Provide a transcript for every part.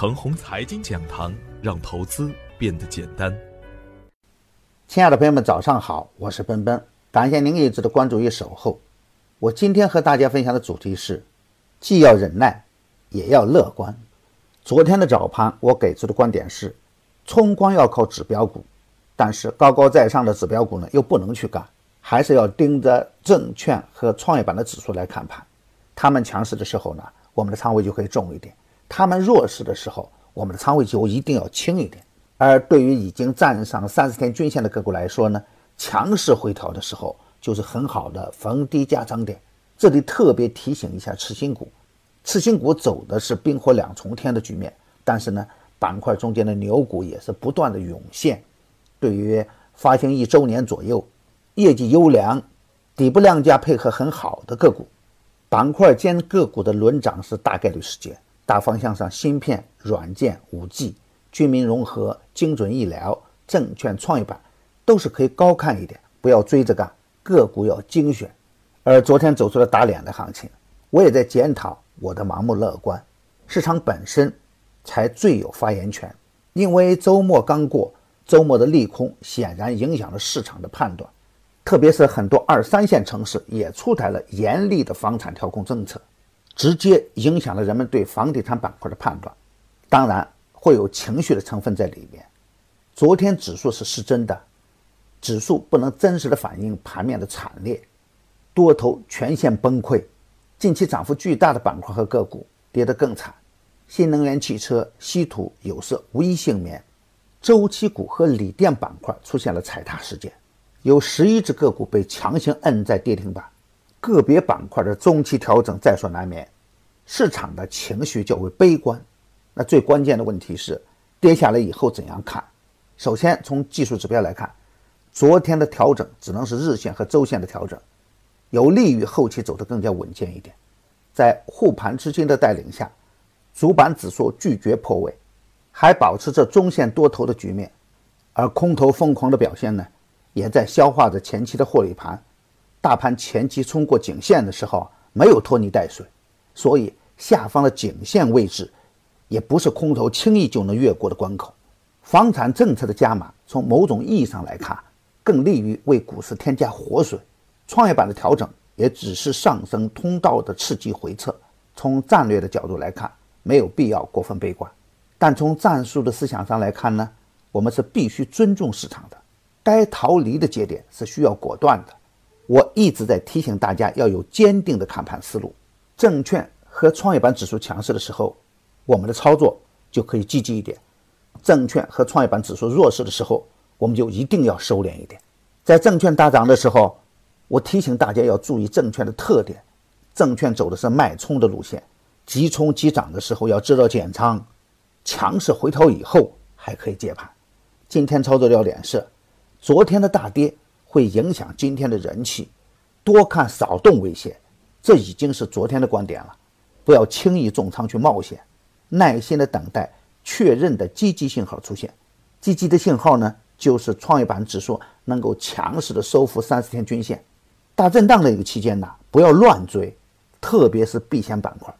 程红财经讲堂，让投资变得简单。亲爱的朋友们，早上好，我是奔奔，感谢您一直的关注与守候。我今天和大家分享的主题是：既要忍耐，也要乐观。昨天的早盘，我给出的观点是，冲光要靠指标股，但是高高在上的指标股呢，又不能去干，还是要盯着证券和创业板的指数来看盘。他们强势的时候呢，我们的仓位就可以重一点。他们弱势的时候，我们的仓位就一定要轻一点。而对于已经站上三十天均线的个股来说呢，强势回调的时候就是很好的逢低加仓点。这里特别提醒一下次新股，次新股走的是冰火两重天的局面，但是呢，板块中间的牛股也是不断的涌现。对于发行一周年左右、业绩优良、底部量价配合很好的个股，板块间个股的轮涨是大概率事件。大方向上，芯片、软件、五 G、军民融合、精准医疗、证券、创业板都是可以高看一点，不要追着干，个股要精选。而昨天走出了打脸的行情，我也在检讨我的盲目乐观。市场本身才最有发言权，因为周末刚过，周末的利空显然影响了市场的判断，特别是很多二三线城市也出台了严厉的房产调控政策。直接影响了人们对房地产板块的判断，当然会有情绪的成分在里面。昨天指数是失真的，指数不能真实的反映盘面的惨烈，多头全线崩溃，近期涨幅巨大的板块和个股跌得更惨，新能源汽车、稀土、有色无一幸免，周期股和锂电板块出现了踩踏事件，有十一只个股被强行摁在跌停板。个别板块的中期调整在所难免，市场的情绪较为悲观。那最关键的问题是，跌下来以后怎样看？首先从技术指标来看，昨天的调整只能是日线和周线的调整，有利于后期走得更加稳健一点。在护盘资金的带领下，主板指数拒绝破位，还保持着中线多头的局面，而空头疯狂的表现呢，也在消化着前期的获利盘。大盘前期冲过颈线的时候没有拖泥带水，所以下方的颈线位置也不是空头轻易就能越过的关口。房产政策的加码，从某种意义上来看，更利于为股市添加活水。创业板的调整也只是上升通道的刺激回撤。从战略的角度来看，没有必要过分悲观。但从战术的思想上来看呢，我们是必须尊重市场的。该逃离的节点是需要果断的。我一直在提醒大家要有坚定的看盘思路。证券和创业板指数强势的时候，我们的操作就可以积极一点；证券和创业板指数弱势的时候，我们就一定要收敛一点。在证券大涨的时候，我提醒大家要注意证券的特点：证券走的是脉冲的路线，急冲急涨的时候要知道减仓，强势回调以后还可以接盘。今天操作要点是，昨天的大跌。会影响今天的人气，多看少动为先，这已经是昨天的观点了。不要轻易重仓去冒险，耐心的等待确认的积极信号出现。积极的信号呢，就是创业板指数能够强势的收复三十天均线。大震荡的一个期间呢，不要乱追，特别是避险板块，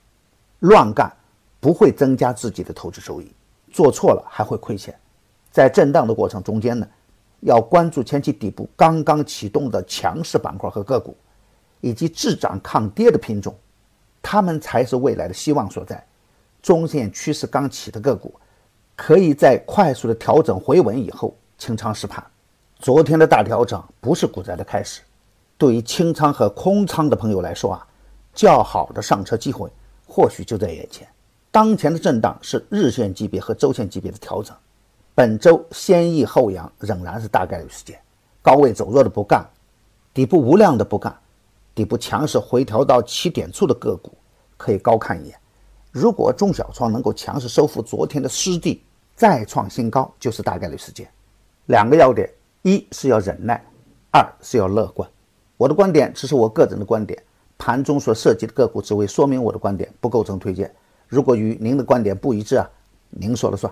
乱干不会增加自己的投资收益，做错了还会亏钱。在震荡的过程中间呢。要关注前期底部刚刚启动的强势板块和个股，以及滞涨抗跌的品种，它们才是未来的希望所在。中线趋势刚起的个股，可以在快速的调整回稳以后清仓试盘。昨天的大调整不是股灾的开始，对于清仓和空仓的朋友来说啊，较好的上车机会或许就在眼前。当前的震荡是日线级别和周线级别的调整。本周先抑后扬仍然是大概率事件，高位走弱的不干，底部无量的不干，底部强势回调到起点处的个股可以高看一眼。如果中小创能够强势收复昨天的失地，再创新高，就是大概率事件。两个要点：一是要忍耐，二是要乐观。我的观点只是我个人的观点，盘中所涉及的个股只为说明我的观点，不构成推荐。如果与您的观点不一致啊，您说了算。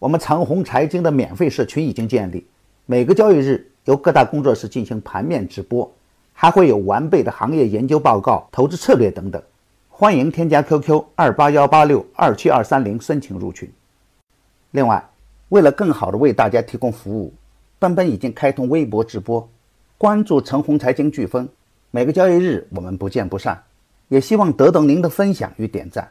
我们长虹财经的免费社群已经建立，每个交易日由各大工作室进行盘面直播，还会有完备的行业研究报告、投资策略等等，欢迎添加 QQ 二八幺八六二七二三零申请入群。另外，为了更好的为大家提供服务，奔奔已经开通微博直播，关注陈红财经飓风，每个交易日我们不见不散。也希望得到您的分享与点赞。